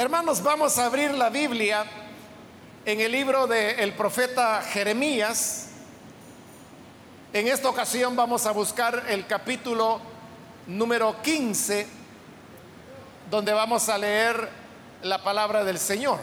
Hermanos, vamos a abrir la Biblia en el libro del profeta Jeremías. En esta ocasión vamos a buscar el capítulo número 15, donde vamos a leer la palabra del Señor.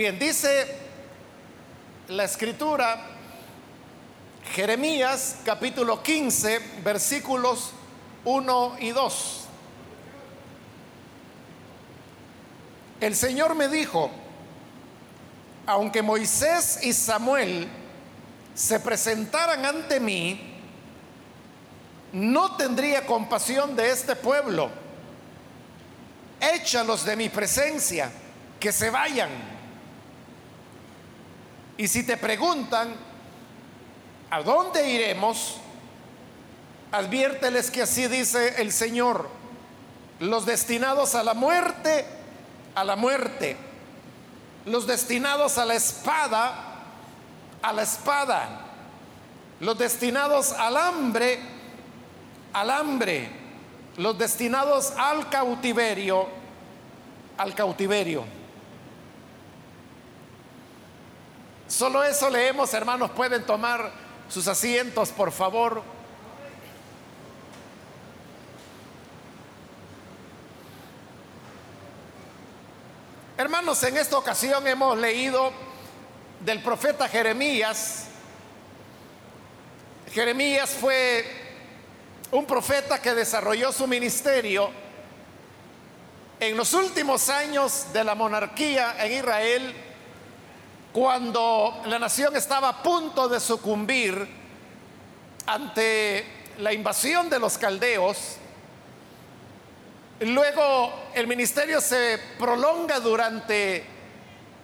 Bien, dice la escritura, Jeremías capítulo 15, versículos 1 y 2. El Señor me dijo, aunque Moisés y Samuel se presentaran ante mí, no tendría compasión de este pueblo. Échalos de mi presencia, que se vayan y si te preguntan, ¿a dónde iremos? Adviérteles que así dice el Señor, los destinados a la muerte, a la muerte, los destinados a la espada, a la espada, los destinados al hambre, al hambre, los destinados al cautiverio, al cautiverio. Solo eso leemos, hermanos. Pueden tomar sus asientos, por favor. Hermanos, en esta ocasión hemos leído del profeta Jeremías. Jeremías fue un profeta que desarrolló su ministerio en los últimos años de la monarquía en Israel cuando la nación estaba a punto de sucumbir ante la invasión de los caldeos, luego el ministerio se prolonga durante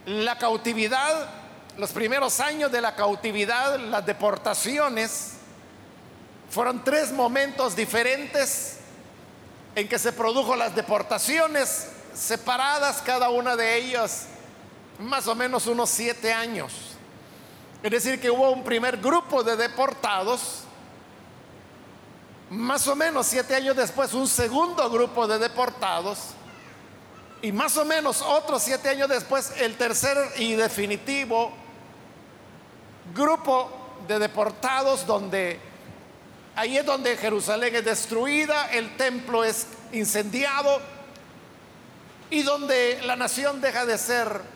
la cautividad, los primeros años de la cautividad, las deportaciones, fueron tres momentos diferentes en que se produjo las deportaciones separadas, cada una de ellas más o menos unos siete años. Es decir, que hubo un primer grupo de deportados, más o menos siete años después un segundo grupo de deportados, y más o menos otros siete años después el tercer y definitivo grupo de deportados donde ahí es donde Jerusalén es destruida, el templo es incendiado y donde la nación deja de ser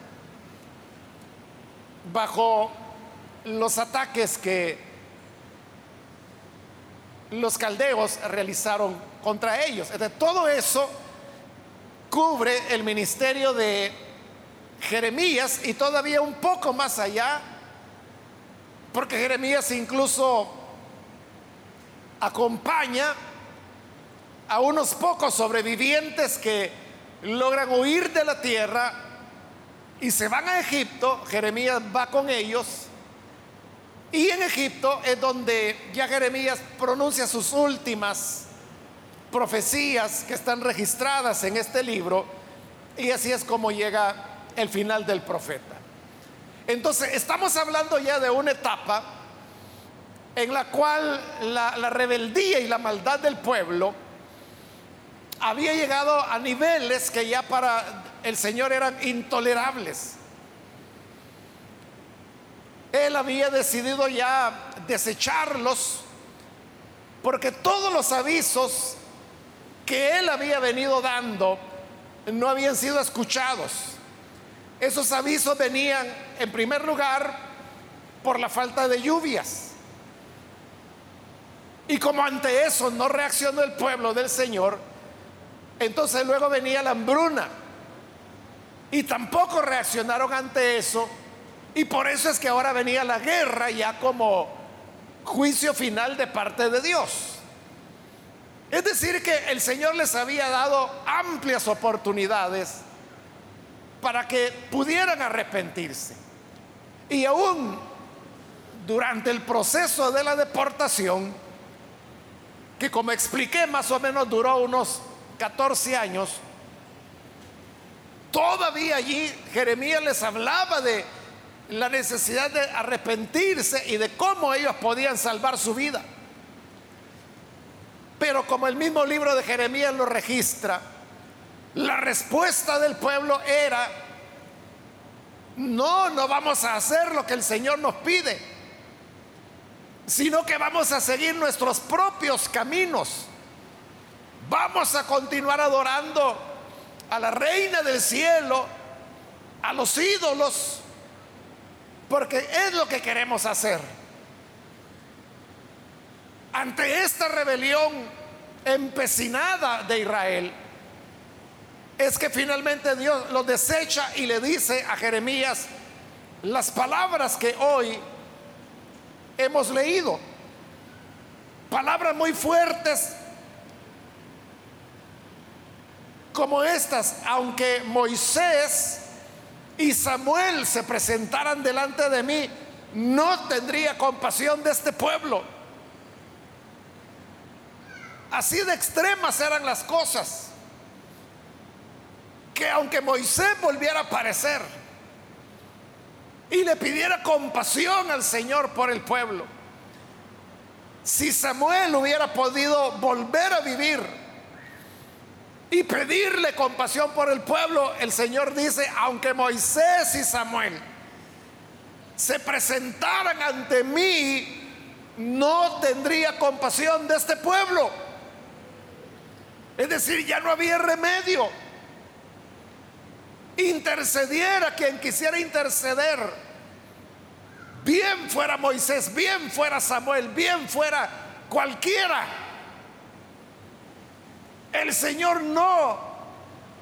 bajo los ataques que los caldeos realizaron contra ellos. todo eso cubre el ministerio de Jeremías y todavía un poco más allá, porque Jeremías incluso acompaña a unos pocos sobrevivientes que logran huir de la tierra y se van a Egipto, Jeremías va con ellos, y en Egipto es donde ya Jeremías pronuncia sus últimas profecías que están registradas en este libro, y así es como llega el final del profeta. Entonces, estamos hablando ya de una etapa en la cual la, rebeldía y la maldad del pueblo había llegado a niveles que ya para el Señor eran intolerables. Él había decidido ya desecharlos porque todos los avisos que él había venido dando no habían sido escuchados. Esos avisos venían en primer lugar por la falta de lluvias. Y como ante eso no reaccionó el pueblo del Señor, entonces luego venía la hambruna. Y tampoco reaccionaron ante eso. Y por eso es que ahora venía la guerra ya como juicio final de parte de Dios. Es decir, que el Señor les había dado amplias oportunidades para que pudieran arrepentirse. Y aún durante el proceso de la deportación, que como expliqué más o menos duró unos 14 años, Todavía allí Jeremías les hablaba de la necesidad de arrepentirse y de cómo ellos podían salvar su vida. Pero como el mismo libro de Jeremías lo registra, la respuesta del pueblo era, no, no vamos a hacer lo que el Señor nos pide, sino que vamos a seguir nuestros propios caminos. Vamos a continuar adorando a la reina del cielo, a los ídolos, porque es lo que queremos hacer. Ante esta rebelión empecinada de Israel, es que finalmente Dios lo desecha y le dice a Jeremías las palabras que hoy hemos leído. Palabras muy fuertes como estas, aunque Moisés y Samuel se presentaran delante de mí, no tendría compasión de este pueblo. Así de extremas eran las cosas, que aunque Moisés volviera a aparecer y le pidiera compasión al Señor por el pueblo, si Samuel hubiera podido volver a vivir y pedirle compasión por el pueblo, el Señor dice, aunque Moisés y Samuel se presentaran ante mí, no tendría compasión de este pueblo. Es decir, ya no había remedio. Intercediera quien quisiera interceder. Bien fuera Moisés, bien fuera Samuel, bien fuera cualquiera. El Señor no,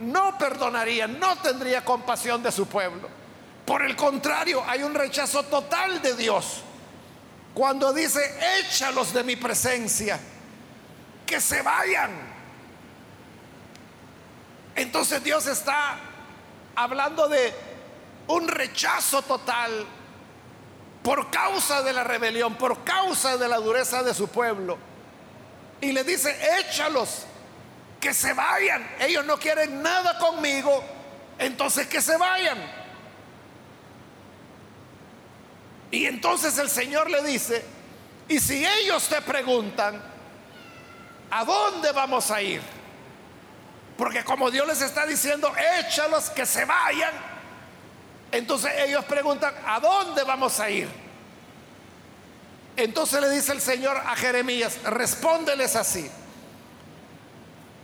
no perdonaría, no tendría compasión de su pueblo. Por el contrario, hay un rechazo total de Dios. Cuando dice, échalos de mi presencia, que se vayan. Entonces Dios está hablando de un rechazo total por causa de la rebelión, por causa de la dureza de su pueblo. Y le dice, échalos, que se vayan. Ellos no quieren nada conmigo, entonces que se vayan. Y entonces el Señor le dice, y si ellos te preguntan, ¿a dónde vamos a ir? Porque como Dios les está diciendo, échalos que se vayan. Entonces ellos preguntan, ¿a dónde vamos a ir? Entonces le dice el Señor a Jeremías, respóndeles así.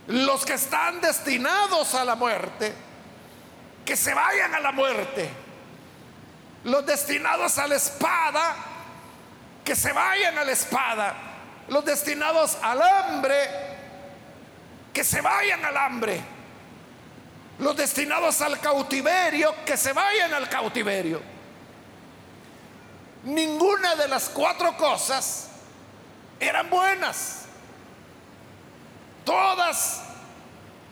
Los que están destinados a la muerte, que se vayan a la muerte. Los destinados a la espada, que se vayan a la espada. Los destinados al hambre, que se vayan al hambre. Los destinados al cautiverio, que se vayan al cautiverio. Ninguna de las cuatro cosas eran buenas. Todas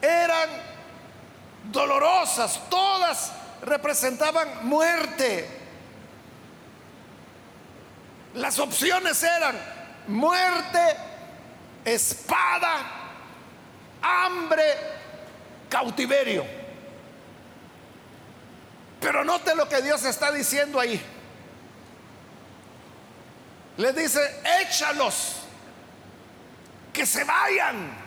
eran dolorosas, todas representaban muerte. Las opciones eran muerte, espada hambre, cautiverio. Pero note lo que Dios está diciendo ahí. Le dice, échalos, que se vayan,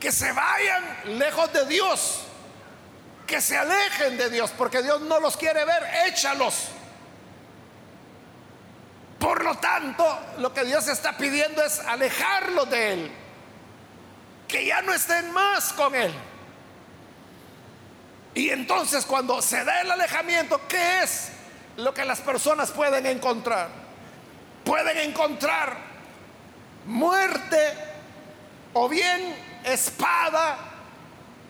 que se vayan lejos de Dios, que se alejen de Dios, porque Dios no los quiere ver, échalos. Por lo tanto, lo que Dios está pidiendo es alejarlos de Él que ya no estén más con Él. Y entonces cuando se da el alejamiento, ¿qué es lo que las personas pueden encontrar? Pueden encontrar muerte o bien espada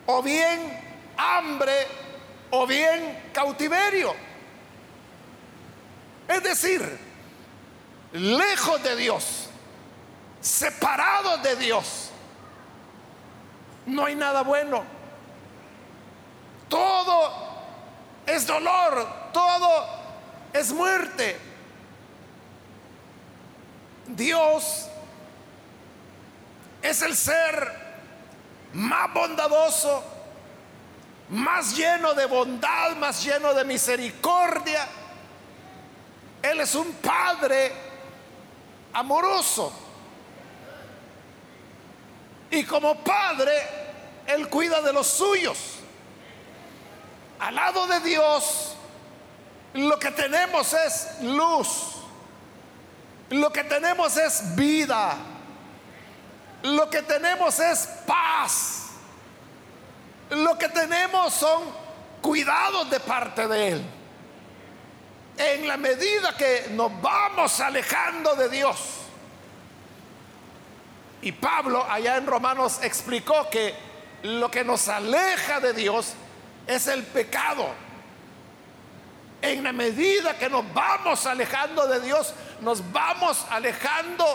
o bien hambre o bien cautiverio. Es decir, lejos de Dios, separados de Dios no hay nada bueno. Todo es dolor, todo es muerte. Dios es el ser más bondadoso, más lleno de bondad, más lleno de misericordia. Él es un Padre amoroso. Y como Padre, Él cuida de los suyos. Al lado de Dios, lo que tenemos es luz. Lo que tenemos es vida. Lo que tenemos es paz. Lo que tenemos son cuidados de parte de Él. En la medida que nos vamos alejando de Dios. Y Pablo allá en Romanos explicó que lo que nos aleja de Dios es el pecado. En la medida que nos vamos alejando de Dios, nos vamos alejando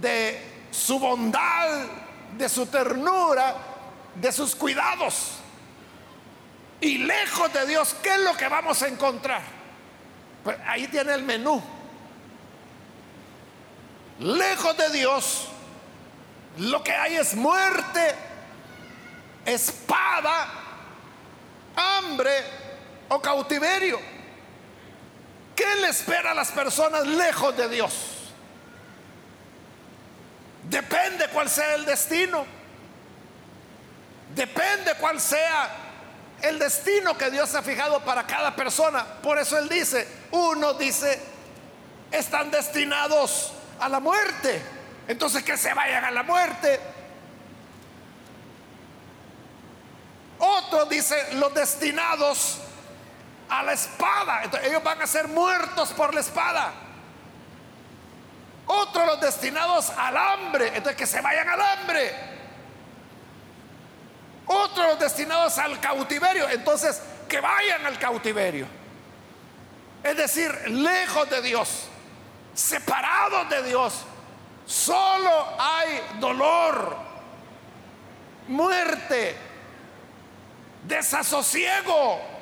de su bondad, de su ternura, de sus cuidados. Y lejos de Dios, ¿qué es lo que vamos a encontrar? Pues ahí tiene el menú. Lejos de Dios, lo que hay es muerte, espada, hambre o cautiverio. ¿Qué le espera a las personas lejos de Dios? Depende cuál sea el destino. Depende cuál sea el destino que Dios ha fijado para cada persona. Por eso Él dice, uno dice, están destinados a la muerte. Entonces que se vayan a la muerte. Otro dice, los destinados a la espada. Entonces, ellos van a ser muertos por la espada. Otros los destinados al hambre. Entonces que se vayan al hambre. Otros los destinados al cautiverio. Entonces que vayan al cautiverio. Es decir, lejos de Dios, separados de Dios. Solo hay dolor, muerte, desasosiego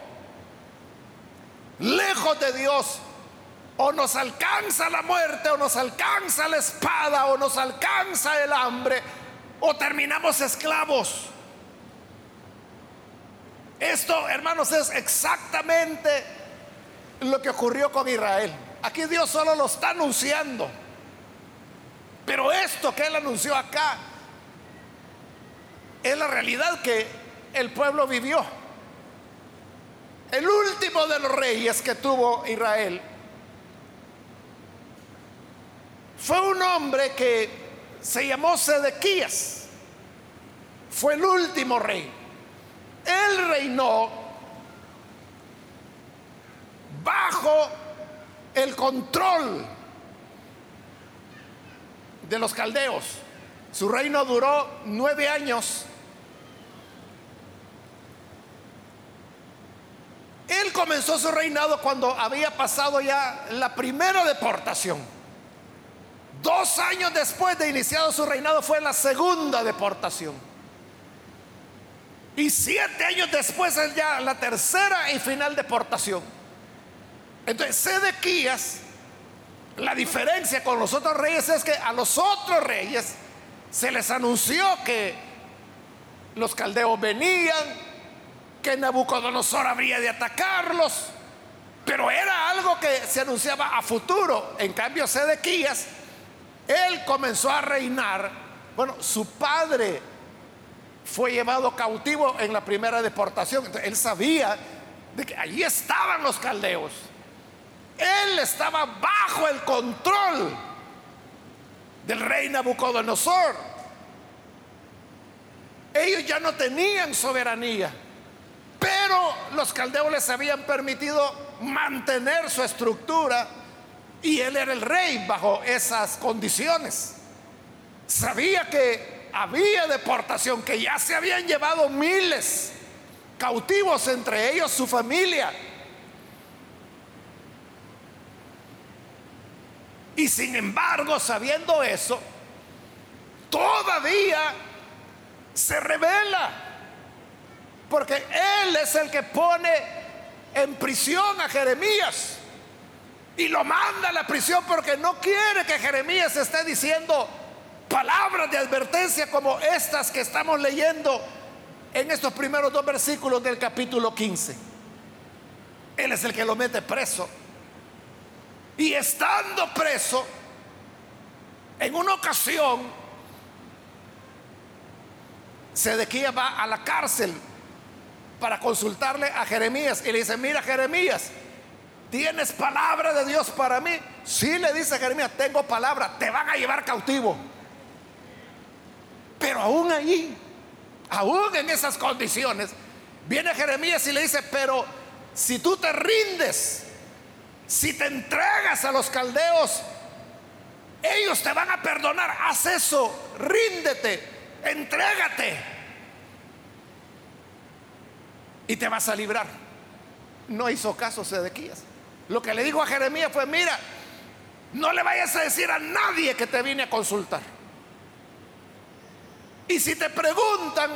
lejos de Dios, o nos alcanza la muerte, o nos alcanza la espada, o nos alcanza el hambre, o terminamos esclavos. Esto, hermanos, es exactamente lo que ocurrió con Israel. Aquí Dios solo lo está anunciando. Pero esto que Él anunció acá es la realidad que el pueblo vivió. El último de los reyes que tuvo Israel fue un hombre que se llamó Sedequías. Fue el último rey. Él reinó bajo el control de los caldeos. Su reino duró nueve años Él comenzó su reinado cuando había pasado ya la primera deportación. Dos años después de iniciado su reinado fue la segunda deportación. Y siete años después es ya la tercera y final deportación. Entonces, Sedequías, la diferencia con los otros reyes es que a los otros reyes se les anunció que los caldeos venían, que Nabucodonosor habría de atacarlos, pero era algo que se anunciaba a futuro. En cambio, Sedequías, él comenzó a reinar. Bueno, su padre fue llevado cautivo en la primera deportación. él sabía de que allí estaban los caldeos. Él estaba bajo el control del rey Nabucodonosor. Ellos ya no tenían soberanía. Pero los caldeos les habían permitido mantener su estructura y él era el rey bajo esas condiciones. Sabía que había deportación, que ya se habían llevado miles cautivos, entre ellos su familia. Y sin embargo, sabiendo eso, todavía se revela porque Él es el que pone en prisión a Jeremías. Y lo manda a la prisión porque no quiere que Jeremías esté diciendo palabras de advertencia como estas que estamos leyendo en estos primeros dos versículos del capítulo 15. Él es el que lo mete preso. Y estando preso, en una ocasión, Sedequía va a la cárcel para consultarle a Jeremías y le dice, mira Jeremías, ¿tienes palabra de Dios para mí? Sí, le dice Jeremías, tengo palabra, te van a llevar cautivo. Pero aún ahí, aún en esas condiciones, viene Jeremías y le dice, pero si tú te rindes, si te entregas a los caldeos, ellos te van a perdonar. Haz eso, ríndete, entrégate. Y te vas a librar. No hizo caso Sedequías. Lo que le dijo a Jeremías fue, mira, no le vayas a decir a nadie que te vine a consultar. Y si te preguntan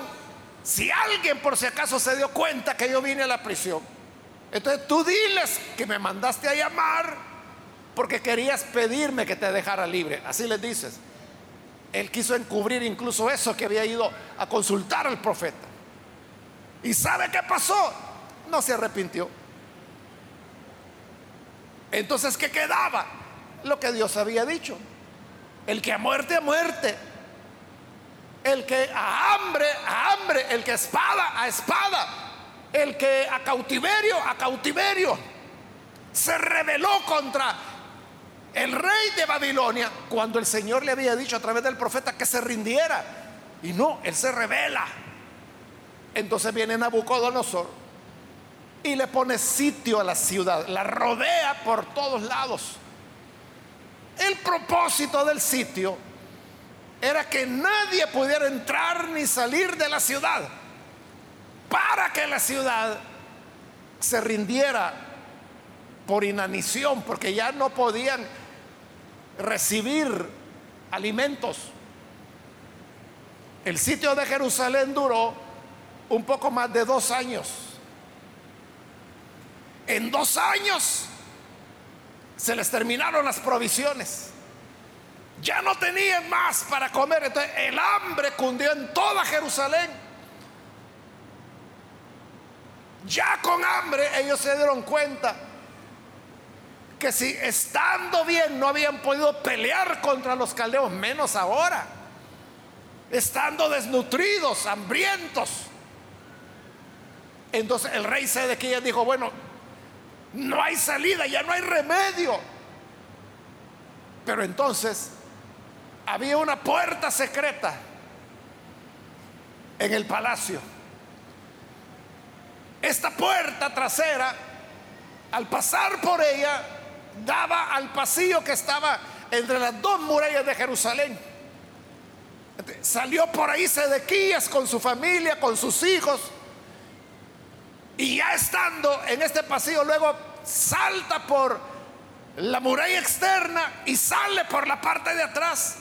si alguien por si acaso se dio cuenta que yo vine a la prisión, entonces tú diles que me mandaste a llamar porque querías pedirme que te dejara libre. Así les dices. Él quiso encubrir incluso eso que había ido a consultar al profeta. ¿Y sabe qué pasó? No se arrepintió. Entonces, ¿qué quedaba? Lo que Dios había dicho. El que a muerte, a muerte. El que a hambre, a hambre. El que a espada, a espada el que a cautiverio, a cautiverio, se rebeló contra el rey de Babilonia cuando el Señor le había dicho a través del profeta que se rindiera. Y no, él se revela. Entonces viene Nabucodonosor y le pone sitio a la ciudad, la rodea por todos lados. El propósito del sitio era que nadie pudiera entrar ni salir de la ciudad para que la ciudad se rindiera por inanición, porque ya no podían recibir alimentos. El sitio de Jerusalén duró un poco más de dos años. En dos años se les terminaron las provisiones. Ya no tenían más para comer. Entonces el hambre cundió en toda Jerusalén. Ya con hambre ellos se dieron cuenta que si estando bien no habían podido pelear contra los caldeos, menos ahora, estando desnutridos, hambrientos. Entonces el rey Sedequías dijo, bueno, no hay salida, ya no hay remedio. Pero entonces había una puerta secreta en el palacio esta puerta trasera, al pasar por ella, daba al pasillo que estaba entre las dos murallas de Jerusalén. Salió por ahí Sedequías con su familia, con sus hijos. Y ya estando en este pasillo, luego salta por la muralla externa y sale por la parte de atrás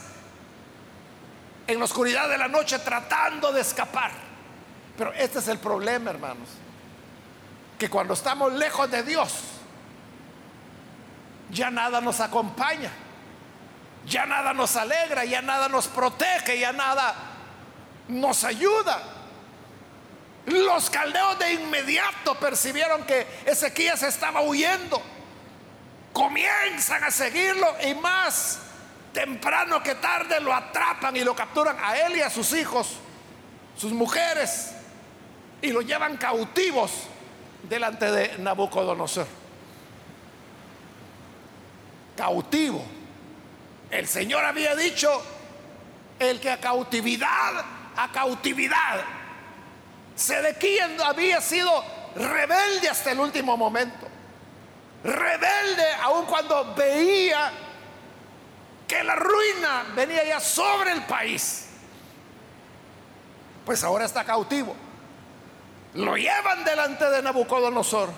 en la oscuridad de la noche tratando de escapar. Pero este es el problema, hermanos que cuando estamos lejos de Dios, ya nada nos acompaña, ya nada nos alegra, ya nada nos protege, ya nada nos ayuda. Los caldeos de inmediato percibieron que Ezequías estaba huyendo. Comienzan a seguirlo y más temprano que tarde lo atrapan y lo capturan a él y a sus hijos, sus mujeres, y lo llevan cautivos delante de Nabucodonosor. Cautivo. El Señor había dicho, el que a cautividad, a cautividad. Sedequía había sido rebelde hasta el último momento. Rebelde aun cuando veía que la ruina venía ya sobre el país. Pues ahora está cautivo. Lo llevan delante de Nabucodonosor.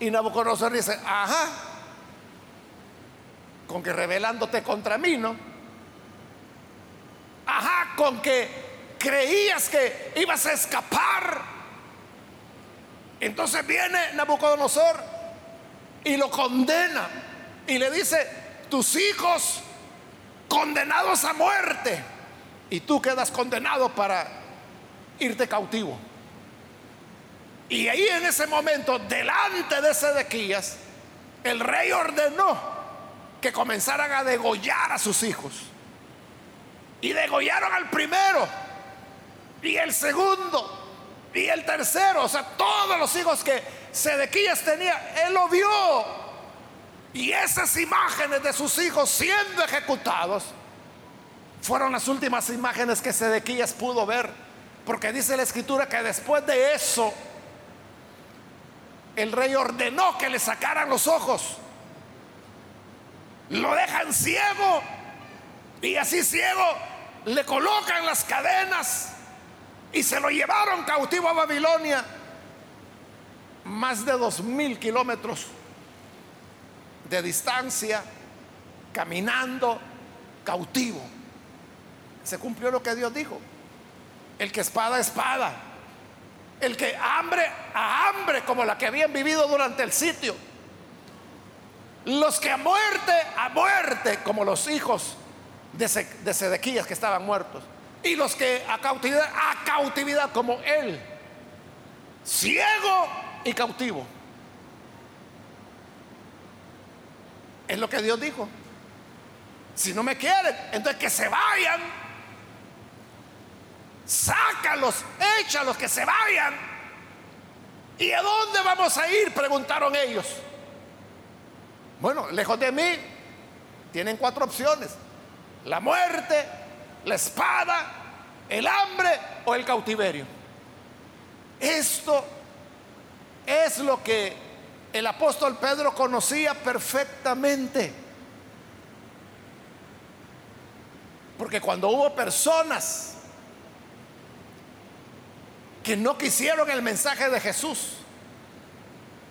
Y Nabucodonosor dice, ajá, con que revelándote contra mí, ¿no? Ajá, con que creías que ibas a escapar. Entonces viene Nabucodonosor y lo condena y le dice, tus hijos condenados a muerte y tú quedas condenado para irte cautivo. Y ahí en ese momento, delante de Sedequías, el rey ordenó que comenzaran a degollar a sus hijos. Y degollaron al primero, y el segundo, y el tercero. O sea, todos los hijos que Sedequías tenía, él lo vio. Y esas imágenes de sus hijos siendo ejecutados fueron las últimas imágenes que Sedequías pudo ver. Porque dice la escritura que después de eso, el rey ordenó que le sacaran los ojos. Lo dejan ciego. Y así ciego le colocan las cadenas y se lo llevaron cautivo a Babilonia. Más de dos mil kilómetros de distancia, caminando, cautivo. Se cumplió lo que Dios dijo. El que espada, espada. El que hambre a hambre, como la que habían vivido durante el sitio. Los que a muerte, a muerte, como los hijos de, Sedequías que estaban muertos. Y los que a cautividad, a cautividad como él. Ciego y cautivo. Es lo que Dios dijo. Si no me quieren, entonces que se vayan. Sácalos, échalos, que se vayan. ¿Y a dónde vamos a ir? Preguntaron ellos. Bueno, lejos de mí, tienen cuatro opciones. La muerte, la espada, el hambre o el cautiverio. Esto es lo que el apóstol Pedro conocía perfectamente. Porque cuando hubo personas que no quisieron el mensaje de Jesús,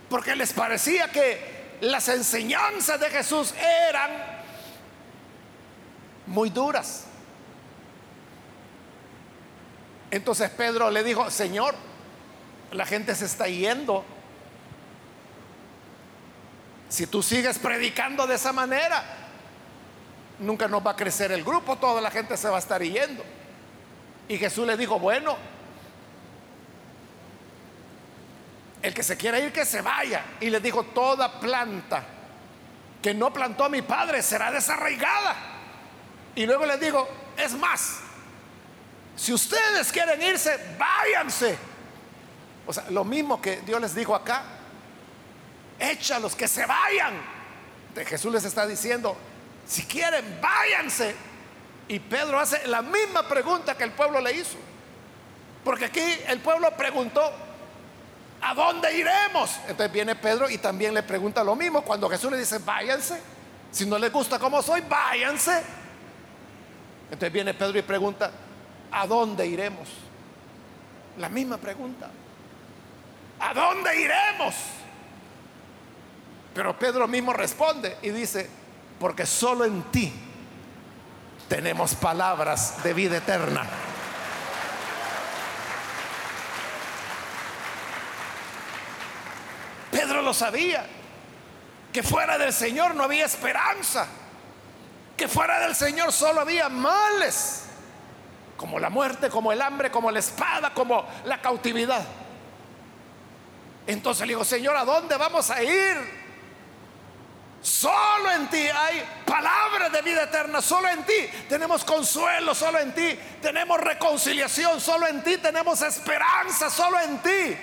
porque les parecía que las enseñanzas de Jesús eran muy duras. Entonces Pedro le dijo, Señor, la gente se está yendo. Si tú sigues predicando de esa manera, nunca nos va a crecer el grupo, toda la gente se va a estar yendo. Y Jesús le dijo, bueno, el que se quiera ir, que se vaya. Y le dijo, toda planta que no plantó mi padre será desarraigada. Y luego le digo, es más, si ustedes quieren irse, váyanse. O sea, lo mismo que Dios les dijo acá, échalos que se vayan. De Jesús les está diciendo, si quieren, váyanse. Y Pedro hace la misma pregunta que el pueblo le hizo. Porque aquí el pueblo preguntó, ¿a dónde iremos? Entonces viene Pedro y también le pregunta lo mismo. Cuando Jesús le dice, váyanse, si no les gusta como soy, váyanse. Entonces viene Pedro y pregunta, ¿a dónde iremos? La misma pregunta. ¿A dónde iremos? Pero Pedro mismo responde y dice, porque solo en ti tenemos palabras de vida eterna. Pedro lo sabía, que fuera del Señor no había esperanza, que fuera del Señor solo había males como la muerte, como el hambre, como la espada, como la cautividad. Entonces le digo, Señor, ¿a dónde vamos a ir? Solo en ti hay palabras de vida eterna, solo en ti tenemos consuelo, solo en ti tenemos reconciliación, solo en ti tenemos esperanza, solo en ti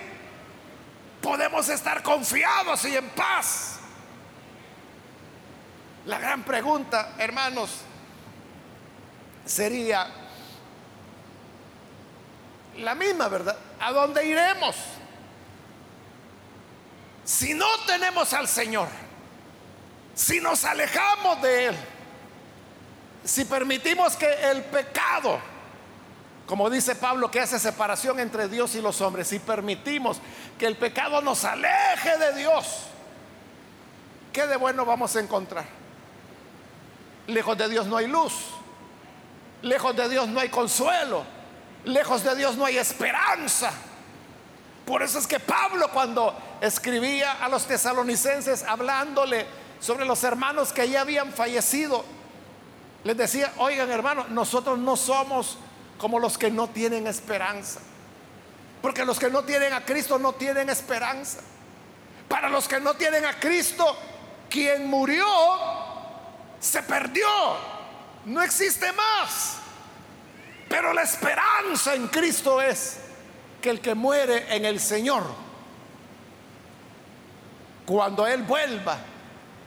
podemos estar confiados y en paz. La gran pregunta, hermanos, sería, la misma, ¿verdad? ¿A dónde iremos? Si no tenemos al Señor, si nos alejamos de Él, si permitimos que el pecado, como dice Pablo, que hace separación entre Dios y los hombres, si permitimos que el pecado nos aleje de Dios, ¿qué de bueno vamos a encontrar? Lejos de Dios no hay luz, lejos de Dios no hay consuelo, Lejos de Dios no hay esperanza. Por eso es que Pablo cuando escribía a los tesalonicenses hablándole sobre los hermanos que ya habían fallecido, les decía, oigan hermanos, nosotros no somos como los que no tienen esperanza. Porque los que no tienen a Cristo no tienen esperanza. Para los que no tienen a Cristo, quien murió se perdió. No existe más. Pero la esperanza en Cristo es que el que muere en el Señor, cuando Él vuelva,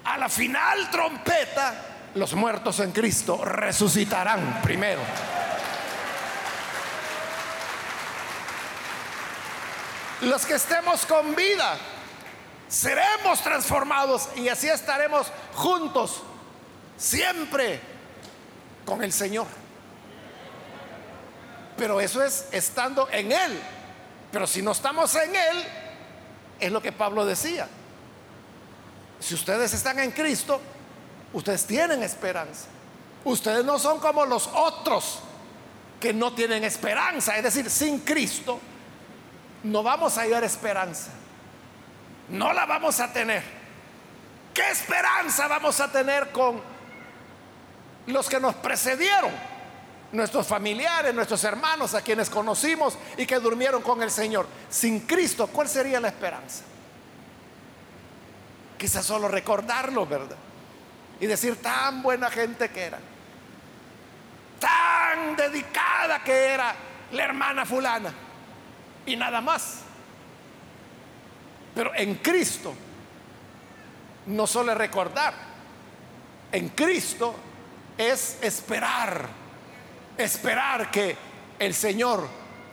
a la final trompeta, los muertos en Cristo resucitarán primero. Los que estemos con vida, seremos transformados y así estaremos juntos siempre con el Señor. Pero eso es estando en Él. Pero si no estamos en Él, es lo que Pablo decía. Si ustedes están en Cristo, ustedes tienen esperanza. Ustedes no son como los otros que no tienen esperanza. Es decir, sin Cristo no vamos a hallar esperanza. No la vamos a tener. ¿Qué esperanza vamos a tener con los que nos precedieron? Nuestros familiares, nuestros hermanos, a quienes conocimos y que durmieron con el Señor. Sin Cristo, ¿cuál sería la esperanza? Quizás solo recordarlo, ¿verdad? Y decir tan buena gente que era. Tan dedicada que era la hermana fulana y nada más. Pero en Cristo no solo recordar, en Cristo es esperar, esperar que el Señor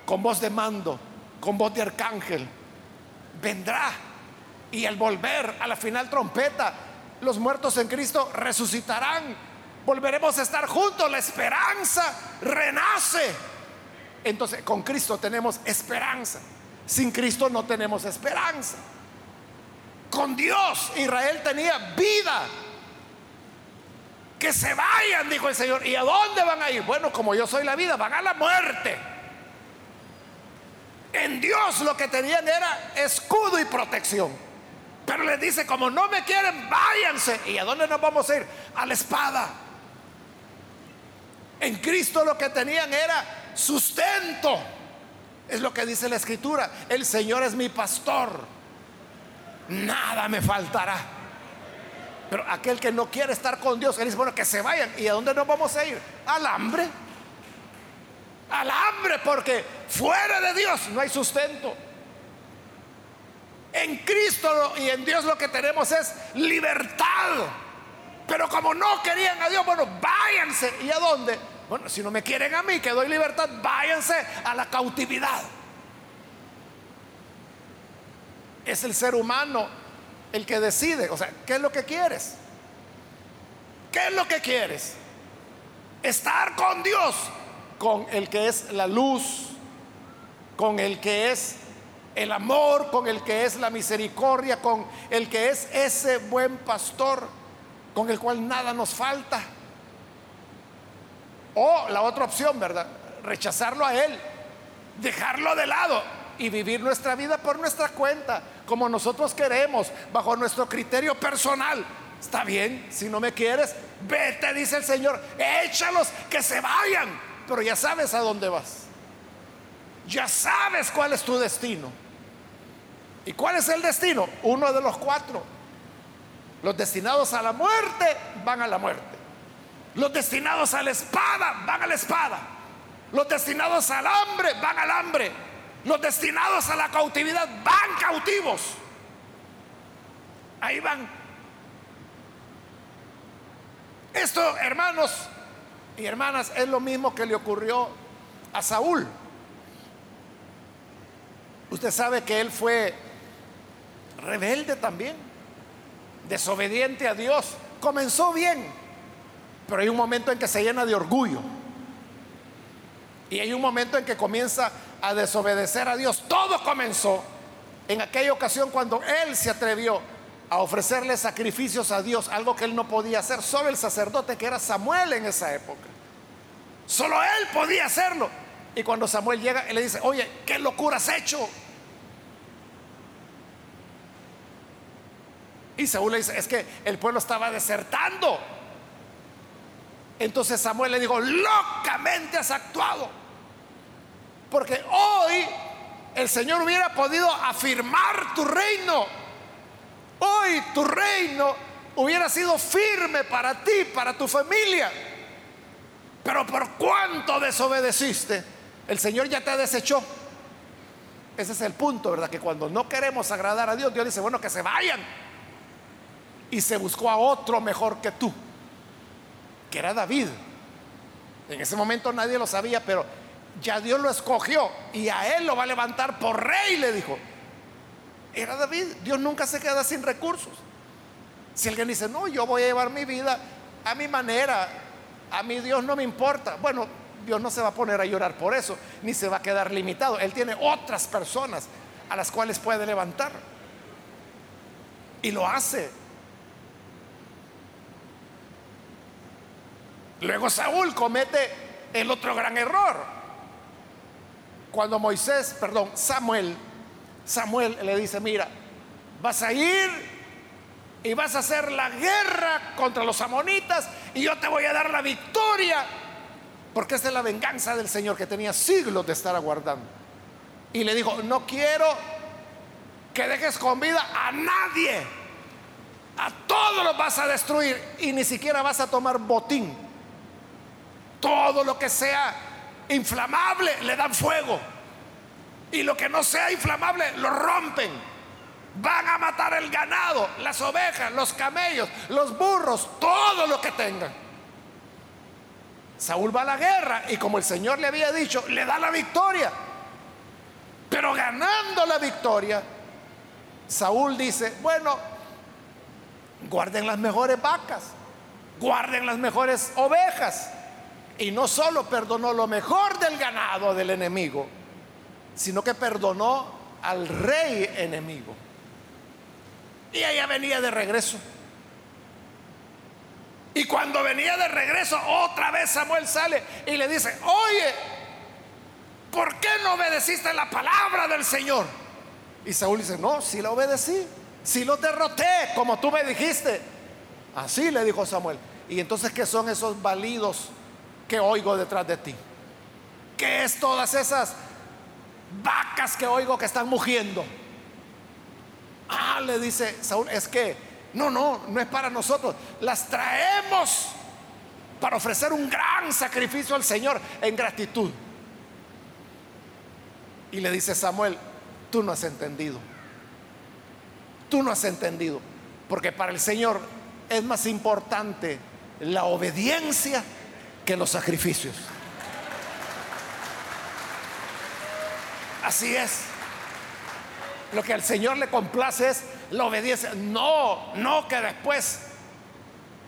con voz de mando, con voz de arcángel, vendrá y al volver a la final trompeta, los muertos en Cristo resucitarán, volveremos a estar juntos, la esperanza renace entonces, con Cristo tenemos esperanza. Sin Cristo no tenemos esperanza. Con Dios Israel tenía vida. Que se vayan, dijo el Señor. ¿Y a dónde van a ir? Bueno, como yo soy la vida, van a la muerte. En Dios lo que tenían era escudo y protección. Pero les dice, como no me quieren, váyanse. ¿Y a dónde nos vamos a ir? A la espada. En Cristo lo que tenían era sustento. Es lo que dice la escritura. El Señor es mi pastor. Nada me faltará. Pero aquel que no quiere estar con Dios, él dice, bueno, que se vayan. ¿Y a dónde nos vamos a ir? Al hambre. Al hambre, porque fuera de Dios no hay sustento. En Cristo y en Dios lo que tenemos es libertad. Pero como no querían a Dios, bueno, váyanse. ¿Y a dónde? Bueno, si no me quieren a mí, que doy libertad, váyanse a la cautividad. Es el ser humano el que decide. O sea, ¿qué es lo que quieres? ¿Qué es lo que quieres? Estar con Dios, con el que es la luz, con el que es el amor, con el que es la misericordia, con el que es ese buen pastor, con el cual nada nos falta. O la otra opción, ¿verdad? Rechazarlo a Él, dejarlo de lado y vivir nuestra vida por nuestra cuenta, como nosotros queremos, bajo nuestro criterio personal. Está bien, si no me quieres, vete, dice el Señor, échalos, que se vayan, pero ya sabes a dónde vas. Ya sabes cuál es tu destino. ¿Y cuál es el destino? Uno de los cuatro. Los destinados a la muerte van a la muerte. Los destinados a la espada van a la espada. Los destinados al hambre van al hambre. Los destinados a la cautividad van cautivos. Ahí van. Esto, hermanos y hermanas, es lo mismo que le ocurrió a Saúl. Usted sabe que él fue rebelde también, desobediente a Dios. Comenzó bien, pero hay un momento en que se llena de orgullo. Y hay un momento en que comienza a desobedecer a Dios. Todo comenzó en aquella ocasión cuando él se atrevió a ofrecerle sacrificios a Dios, algo que él no podía hacer. Solo el sacerdote que era Samuel en esa época. Solo él podía hacerlo. Y cuando Samuel llega, él le dice, oye, ¿qué locura has hecho? Y Saúl le dice, es que el pueblo estaba desertando. Entonces Samuel le dijo, locamente has actuado. Porque hoy el Señor hubiera podido afirmar tu reino. Hoy tu reino hubiera sido firme para ti, para tu familia. Pero por cuánto desobedeciste, el Señor ya te desechó. Ese es el punto, ¿verdad? Que cuando no queremos agradar a Dios, Dios dice, bueno, que se vayan. Y se buscó a otro mejor que tú, que era David. En ese momento nadie lo sabía, pero ya Dios lo escogió y a él lo va a levantar por rey, le dijo. Era David, Dios nunca se queda sin recursos. Si alguien dice, no, yo voy a llevar mi vida a mi manera, a mi Dios no me importa. Bueno, Dios no se va a poner a llorar por eso, ni se va a quedar limitado. Él tiene otras personas a las cuales puede levantar. Y lo hace. Luego Saúl comete el otro gran error cuando Moisés, perdón, Samuel, Samuel le dice, mira, vas a ir y vas a hacer la guerra contra los amonitas y yo te voy a dar la victoria, porque esta es la venganza del Señor que tenía siglos de estar aguardando. Y le dijo, no quiero que dejes con vida a nadie, a todos los vas a destruir y ni siquiera vas a tomar botín. Todo lo que sea inflamable le dan fuego. Y lo que no sea inflamable lo rompen. Van a matar el ganado, las ovejas, los camellos, los burros, todo lo que tengan. Saúl va a la guerra y como el Señor le había dicho, le da la victoria. Pero ganando la victoria, Saúl dice, bueno, guarden las mejores vacas, guarden las mejores ovejas y no solo perdonó lo mejor del ganado del enemigo, sino que perdonó al rey enemigo. Y ella venía de regreso. Y cuando venía de regreso, otra vez Samuel sale y le dice, oye, ¿por qué no obedeciste la palabra del Señor? Y Saúl dice, no, sí la obedecí, sí lo derroté como tú me dijiste. Así le dijo Samuel. Y entonces, ¿qué son esos validos que oigo detrás de ti? ¿Qué es todas esas vacas que oigo que están mugiendo? Ah, le dice Saúl, es que no, no, no es para nosotros. Las traemos para ofrecer un gran sacrificio al Señor en gratitud. Y le dice Samuel, tú no has entendido. Tú no has entendido. Porque para el Señor es más importante la obediencia que los sacrificios. Así es. Lo que al Señor le complace es la obediencia. No, no que después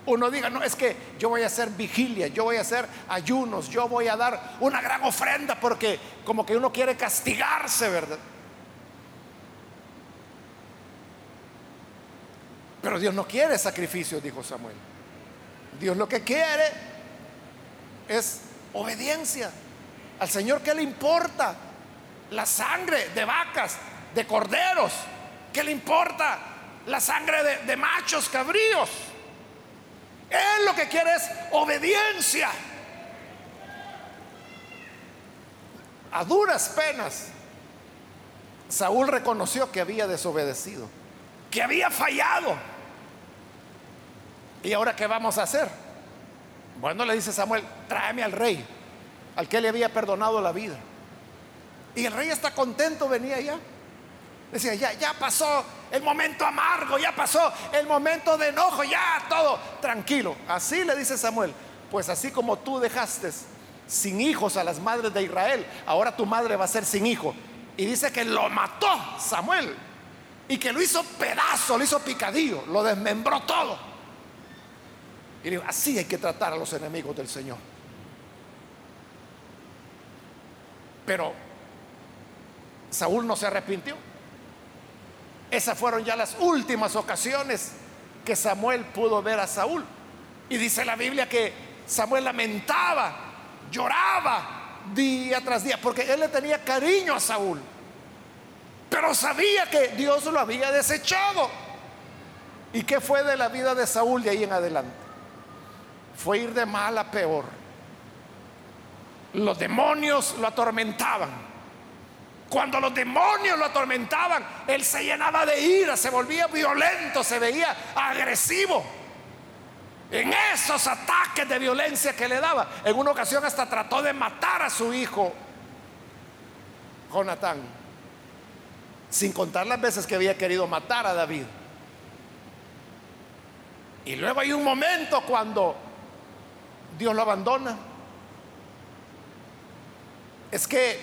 uno diga, no, es que yo voy a hacer vigilia, yo voy a hacer ayunos, yo voy a dar una gran ofrenda porque como que uno quiere castigarse, ¿verdad? Pero Dios no quiere sacrificios, dijo Samuel. Dios lo que quiere es obediencia. Al Señor, ¿qué le importa? La sangre de vacas, de corderos. ¿Qué le importa? La sangre de, de machos cabríos. Él lo que quiere es obediencia. A duras penas, Saúl reconoció que había desobedecido, que había fallado. ¿Y ahora qué vamos a hacer? Bueno, le dice Samuel, tráeme al rey, al que le había perdonado la vida. Y el rey está contento, venía ya. Decía, ya, ya pasó el momento amargo, ya pasó el momento de enojo, ya todo tranquilo. Así le dice Samuel, pues así como tú dejaste sin hijos a las madres de Israel, ahora tu madre va a ser sin hijo. Y dice que lo mató Samuel y que lo hizo pedazo, lo hizo picadillo, lo desmembró todo. Y digo, así hay que tratar a los enemigos del Señor. Pero Saúl no se arrepintió. Esas fueron ya las últimas ocasiones que Samuel pudo ver a Saúl. Y dice la Biblia que Samuel lamentaba, lloraba día tras día, porque él le tenía cariño a Saúl. Pero sabía que Dios lo había desechado. ¿Y qué fue de la vida de Saúl de ahí en adelante? Fue ir de mal a peor. Los demonios lo atormentaban. Cuando los demonios lo atormentaban, él se llenaba de ira, se volvía violento, se veía agresivo. En esos ataques de violencia que le daba, en una ocasión hasta trató de matar a su hijo, Jonatán, sin contar las veces que había querido matar a David. Y luego hay un momento cuando Dios lo abandona. Es que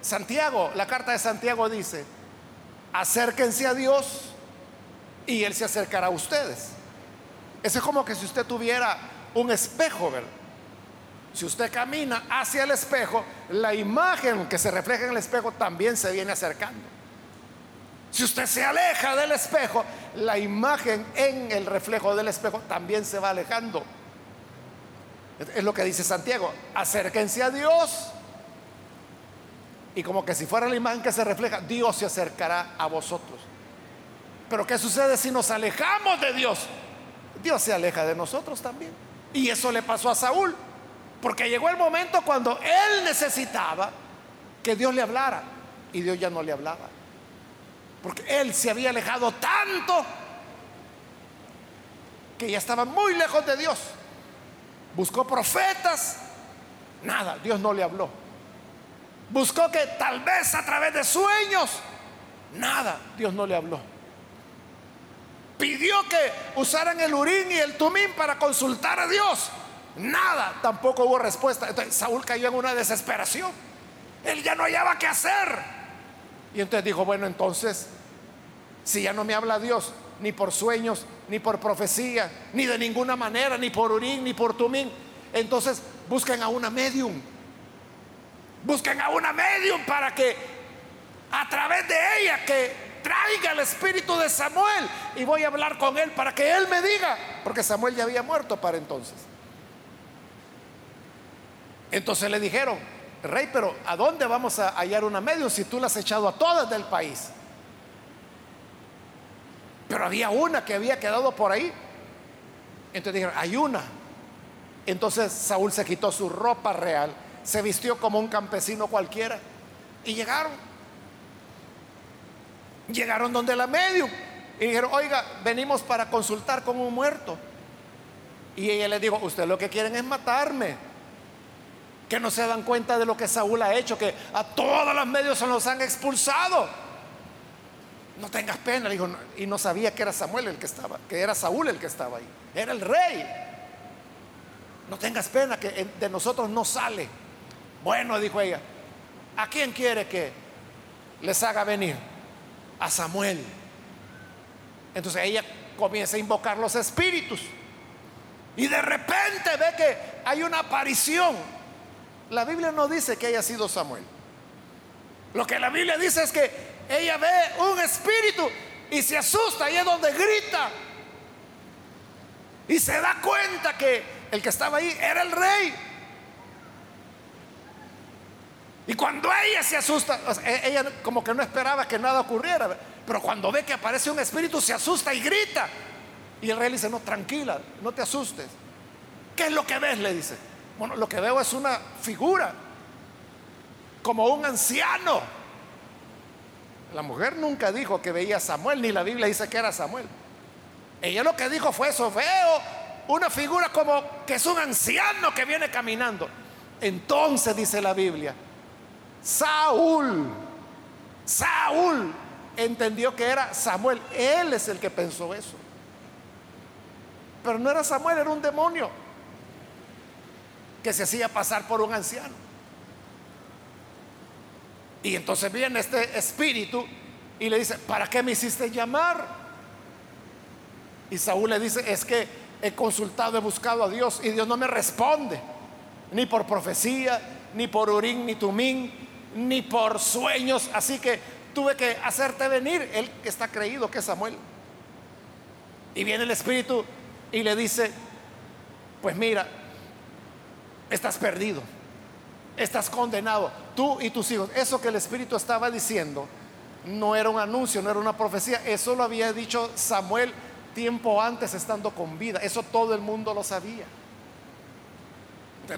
Santiago, la carta de Santiago dice, acérquense a Dios y Él se acercará a ustedes. Eso es como que si usted tuviera un espejo, ¿verdad? Si usted camina hacia el espejo, la imagen que se refleja en el espejo también se viene acercando. Si usted se aleja del espejo, la imagen en el reflejo del espejo también se va alejando. Es lo que dice Santiago, acérquense a Dios y como que si fuera la imagen que se refleja, Dios se acercará a vosotros. Pero ¿qué sucede si nos alejamos de Dios? Dios se aleja de nosotros también. Y eso le pasó a Saúl. Porque llegó el momento cuando él necesitaba que Dios le hablara. Y Dios ya no le hablaba. Porque él se había alejado tanto que ya estaba muy lejos de Dios. Buscó profetas. Nada, Dios no le habló. Buscó que tal vez a través de sueños, nada, Dios no le habló. Pidió que usaran el urín y el tumín para consultar a Dios. Nada, tampoco hubo respuesta. Entonces Saúl cayó en una desesperación. Él ya no hallaba qué hacer. Y entonces dijo, bueno, entonces, si ya no me habla Dios, ni por sueños, ni por profecía, ni de ninguna manera, ni por urín, ni por tumín, entonces busquen a una medium Busquen a una medium para que a través de ella que traiga el espíritu de Samuel y voy a hablar con él para que él me diga, porque Samuel ya había muerto para entonces. Entonces le dijeron, rey, pero ¿a dónde vamos a hallar una medium si tú la has echado a todas del país? Pero había una que había quedado por ahí. Entonces dijeron, hay una. Entonces Saúl se quitó su ropa real se vistió como un campesino cualquiera y llegaron. Llegaron donde la medium y dijeron, oiga, venimos para consultar con un muerto. Y ella le dijo, usted lo que quieren es matarme. Que no se dan cuenta de lo que Saúl ha hecho, que a todos los medios se los han expulsado. No tengas pena, dijo, y no sabía que era Samuel el que estaba, que era Saúl el que estaba ahí, era el rey. No tengas pena, que de nosotros no sale. Bueno, dijo ella, ¿a quién quiere que les haga venir? A Samuel. Entonces ella comienza a invocar los espíritus. Y de repente ve que hay una aparición. La Biblia no dice que haya sido Samuel. Lo que la Biblia dice es que ella ve un espíritu y se asusta y es donde grita. Y se da cuenta que el que estaba ahí era el rey. Y cuando ella se asusta, e-, ella como que no esperaba que nada ocurriera, pero cuando ve que aparece un espíritu se asusta y grita. Y el rey le dice, no, tranquila, no te asustes. ¿Qué es lo que ves? Le dice. Bueno, lo que veo es una figura, como un anciano. La mujer nunca dijo que veía a Samuel, ni la Biblia dice que era Samuel. Ella lo que dijo fue eso, veo una figura como que es un anciano que viene caminando. Entonces dice la Biblia, Saúl, Saúl entendió que era Samuel. Él es el que pensó eso. Pero no era Samuel, era un demonio que se hacía pasar por un anciano. Y entonces viene este espíritu y le dice, ¿para qué me hiciste llamar? Y Saúl le dice, es que he consultado, he buscado a Dios y Dios no me responde, ni por profecía, ni por Urín, ni Tumín, ni por sueños, así que tuve que hacerte venir, él está creído que es Samuel. Y viene el Espíritu y le dice, pues mira, estás perdido, estás condenado, tú y tus hijos. Eso que el Espíritu estaba diciendo no era un anuncio, no era una profecía, eso lo había dicho Samuel tiempo antes estando con vida, eso todo el mundo lo sabía.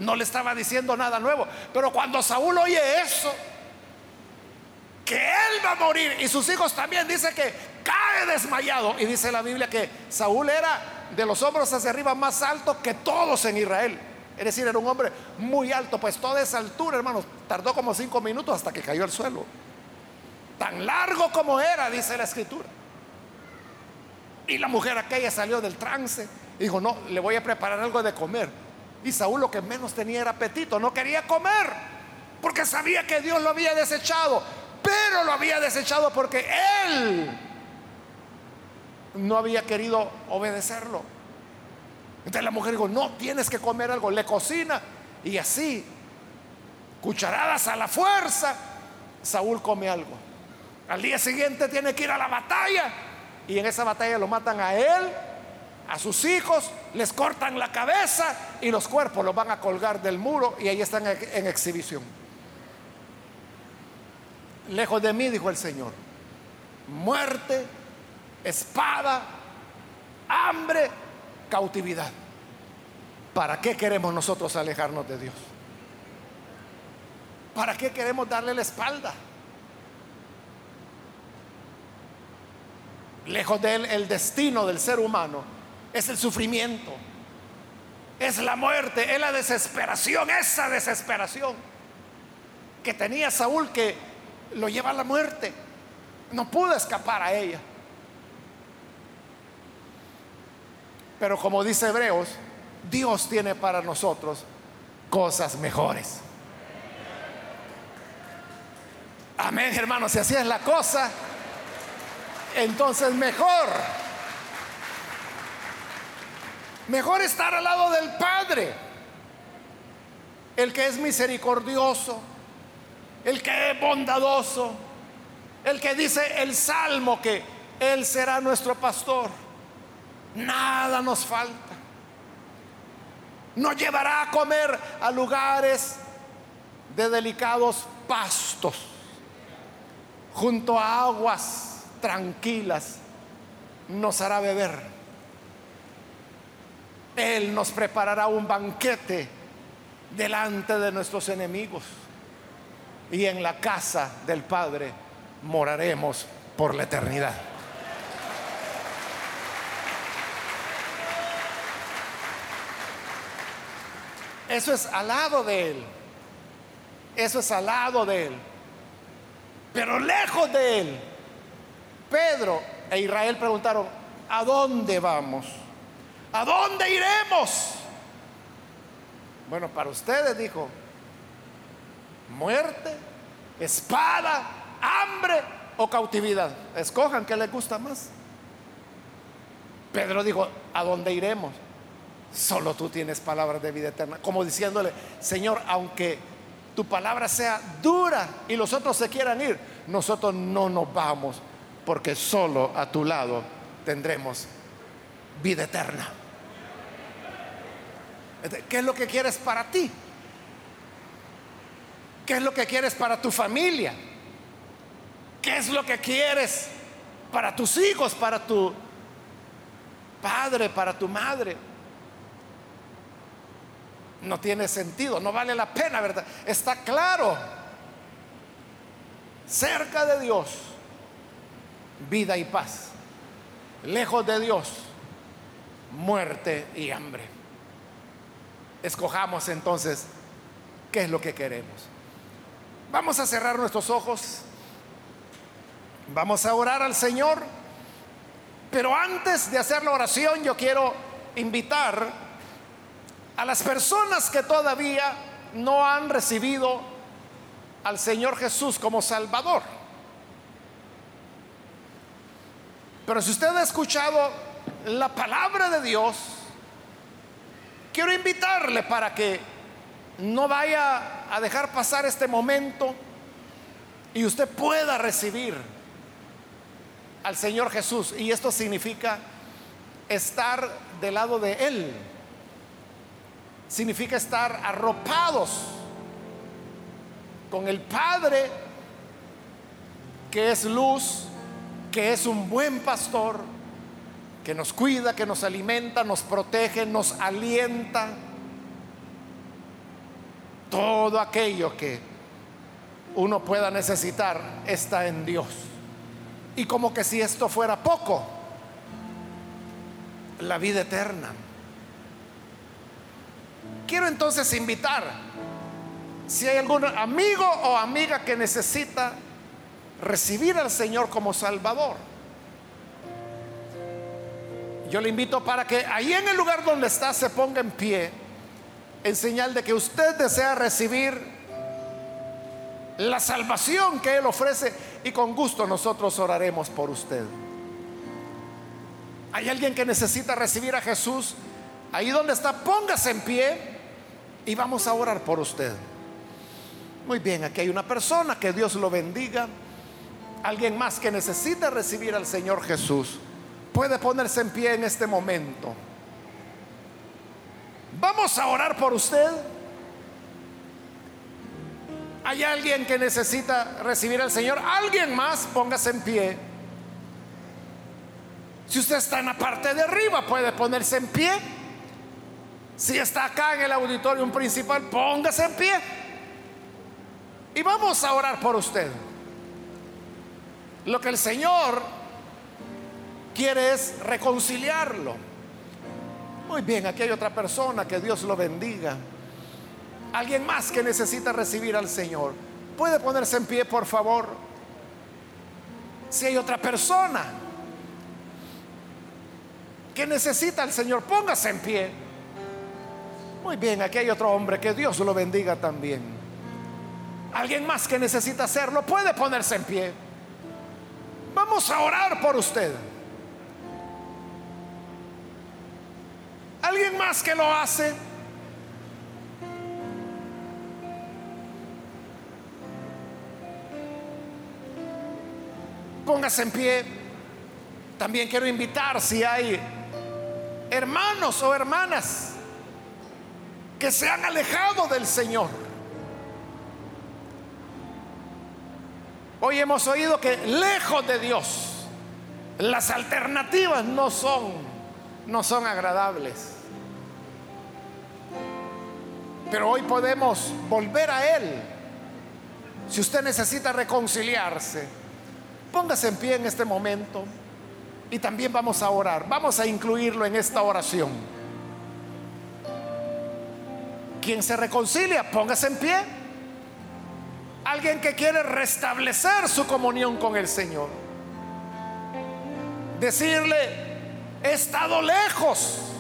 No le estaba diciendo nada nuevo. Pero cuando Saúl oye eso, que él va a morir y sus hijos también. Dice que cae desmayado. Y dice la Biblia que Saúl era de los hombros hacia arriba más alto que todos en Israel. Es decir, era un hombre muy alto. Pues toda esa altura, hermanos, tardó como cinco minutos hasta que cayó al suelo. Tan largo como era, dice la escritura. Y la mujer aquella salió del trance. Dijo, no, le voy a preparar algo de comer. Y Saúl lo que menos tenía era apetito, no quería comer, porque sabía que Dios lo había desechado, pero lo había desechado porque él no había querido obedecerlo. Entonces la mujer dijo, no, tienes que comer algo, le cocina y así, cucharadas a la fuerza, Saúl come algo. Al día siguiente tiene que ir a la batalla y en esa batalla lo matan a él, a sus hijos, les cortan la cabeza y los cuerpos los van a colgar del muro y ahí están en exhibición. Lejos de mí, dijo el Señor, muerte, espada, hambre, cautividad. ¿Para qué queremos nosotros alejarnos de Dios? ¿Para qué queremos darle la espalda? Lejos de él, el destino del ser humano es el sufrimiento, es la muerte, es la desesperación, esa desesperación que tenía Saúl que lo lleva a la muerte. No pudo escapar a ella. Pero como dice Hebreos, Dios tiene para nosotros cosas mejores. Amén, hermanos, si así es la cosa, entonces mejor. Mejor estar al lado del Padre, el que es misericordioso, el que es bondadoso, el que dice el salmo que Él será nuestro pastor. Nada nos falta. Nos llevará a comer a lugares de delicados pastos, junto a aguas tranquilas. Nos hará beber. Él nos preparará un banquete delante de nuestros enemigos. Y en la casa del Padre moraremos por la eternidad. Eso es al lado de Él. Eso es al lado de Él. Pero lejos de Él, Pedro e Israel preguntaron, ¿a dónde vamos? ¿A dónde iremos? Bueno, para ustedes dijo, muerte, espada, hambre o cautividad. Escojan qué les gusta más. Pedro dijo, ¿a dónde iremos? Solo tú tienes palabras de vida eterna. Como diciéndole, Señor, aunque tu palabra sea dura y los otros se quieran ir, nosotros no nos vamos porque solo a tu lado tendremos vida eterna. ¿Qué es lo que quieres para ti? ¿Qué es lo que quieres para tu familia? ¿Qué es lo que quieres para tus hijos, para tu padre, para tu madre? No tiene sentido, no vale la pena, ¿verdad? Está claro. Cerca de Dios, vida y paz. Lejos de Dios, muerte y hambre. Escojamos entonces qué es lo que queremos. Vamos a cerrar nuestros ojos. Vamos a orar al Señor. Pero antes de hacer la oración, yo quiero invitar a las personas que todavía no han recibido al Señor Jesús como Salvador. Pero si usted ha escuchado la palabra de Dios, quiero invitarle para que no vaya a dejar pasar este momento y usted pueda recibir al Señor Jesús. Y esto significa estar del lado de Él. Significa estar arropados con el Padre, que es luz, que es un buen pastor, que nos cuida, que nos alimenta, nos protege, nos alienta todo aquello que uno pueda necesitar está en Dios. Y como que si esto fuera poco, la vida eterna. Quiero entonces invitar, si hay algún amigo o amiga que necesita recibir al Señor como Salvador, yo le invito para que ahí en el lugar donde está se ponga en pie en señal de que usted desea recibir la salvación que Él ofrece y con gusto nosotros oraremos por usted. Hay alguien que necesita recibir a Jesús. Ahí donde está, póngase en pie y vamos a orar por usted. Muy bien, aquí hay una persona, que Dios lo bendiga. Alguien más que necesita recibir al Señor Jesús. Puede ponerse en pie en este momento. Vamos a orar por usted. ¿Hay alguien que necesita recibir al Señor? ¿Alguien más? Póngase en pie. Si usted está en la parte de arriba, puede ponerse en pie. Si está acá en el auditorium principal, póngase en pie. Y vamos a orar por usted. Lo que el Señor quiere es reconciliarlo. Muy bien, aquí hay otra persona, que Dios lo bendiga. Alguien más que necesita recibir al Señor. ¿Puede ponerse en pie, por favor? Si hay otra persona que necesita al Señor, póngase en pie. Muy bien, aquí hay otro hombre, que Dios lo bendiga también. Alguien más que necesita hacerlo, puede ponerse en pie. Vamos a orar por usted. ¿Alguien más que lo hace? Póngase en pie. También quiero invitar si hay hermanos o hermanas que se han alejado del Señor. Hoy hemos oído que lejos de Dios las alternativas no son no son agradables. Pero hoy podemos volver a Él. Si usted necesita reconciliarse, póngase en pie en este momento y también vamos a orar. Vamos a incluirlo en esta oración. Quien se reconcilia, póngase en pie. Alguien que quiere restablecer su comunión con el Señor. Decirle, he estado lejos.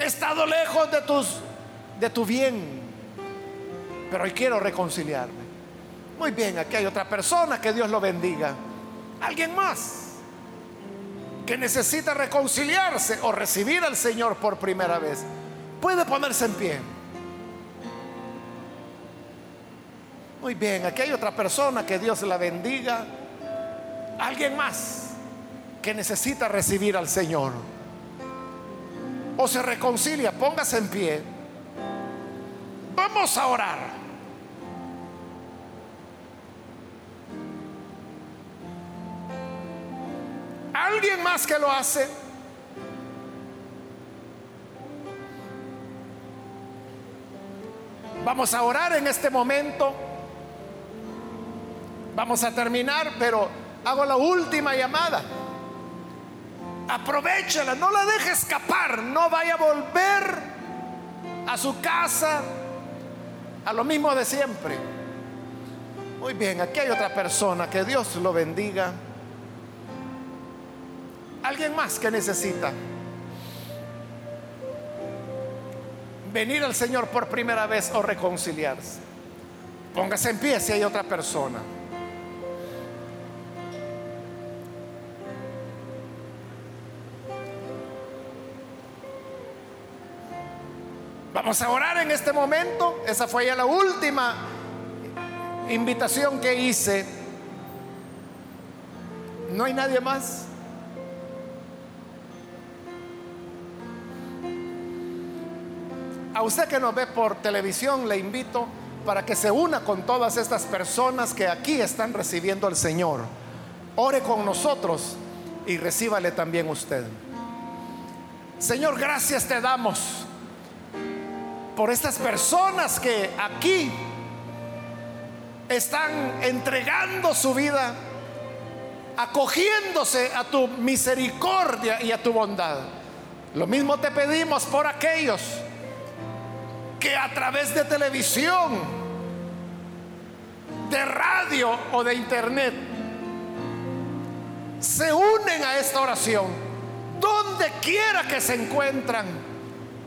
He estado lejos de tus de tu bien, pero hoy quiero reconciliarme. Muy bien, aquí hay otra persona, que Dios lo bendiga. Alguien más que necesita reconciliarse o recibir al Señor por primera vez, puede ponerse en pie. Muy bien, aquí hay otra persona, que Dios la bendiga. Alguien más que necesita recibir al Señor. O se reconcilia, póngase en pie. Vamos a orar. ¿Alguien más que lo hace? Vamos a orar en este momento. Vamos a terminar, pero hago la última llamada. Aprovechala, no la deje escapar, no vaya a volver a su casa a lo mismo de siempre. Muy bien, aquí hay otra persona, que Dios lo bendiga. Alguien más que necesita venir al Señor por primera vez o reconciliarse. Póngase en pie si hay otra persona. Vamos a orar en este momento. Esa fue ya la última invitación que hice. ¿No hay nadie más? A usted que nos ve por televisión le invito para que se una con todas estas personas que aquí están recibiendo al Señor. Ore con nosotros y recíbale también usted. Señor, gracias te damos por estas personas que aquí están entregando su vida, acogiéndose a tu misericordia y a tu bondad. Lo mismo te pedimos por aquellos que a través de televisión, de radio o de internet se unen a esta oración, donde quiera que se encuentran,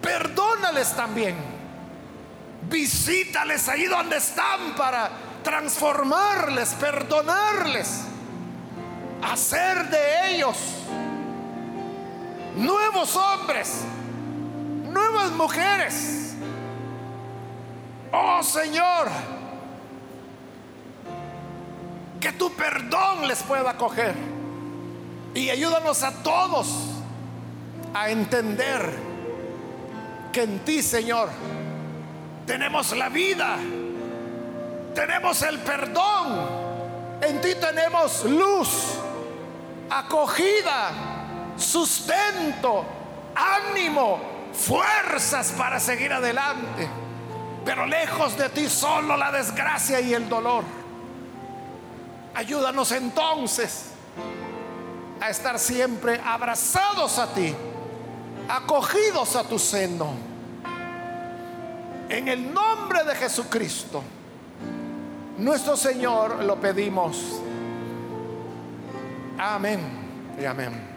perdónales también. Visítales ahí donde están para transformarles, perdonarles, hacer de ellos nuevos hombres, nuevas mujeres. Oh Señor, que tu perdón les pueda acoger. Y ayúdanos a todos a entender que en ti, Señor, tenemos la vida, tenemos el perdón, en ti tenemos luz, acogida, sustento, ánimo, fuerzas para seguir adelante. Pero lejos de ti solo la desgracia y el dolor. Ayúdanos entonces a estar siempre abrazados a ti, acogidos a tu seno. En el nombre de Jesucristo, nuestro Señor, lo pedimos. Amén y amén.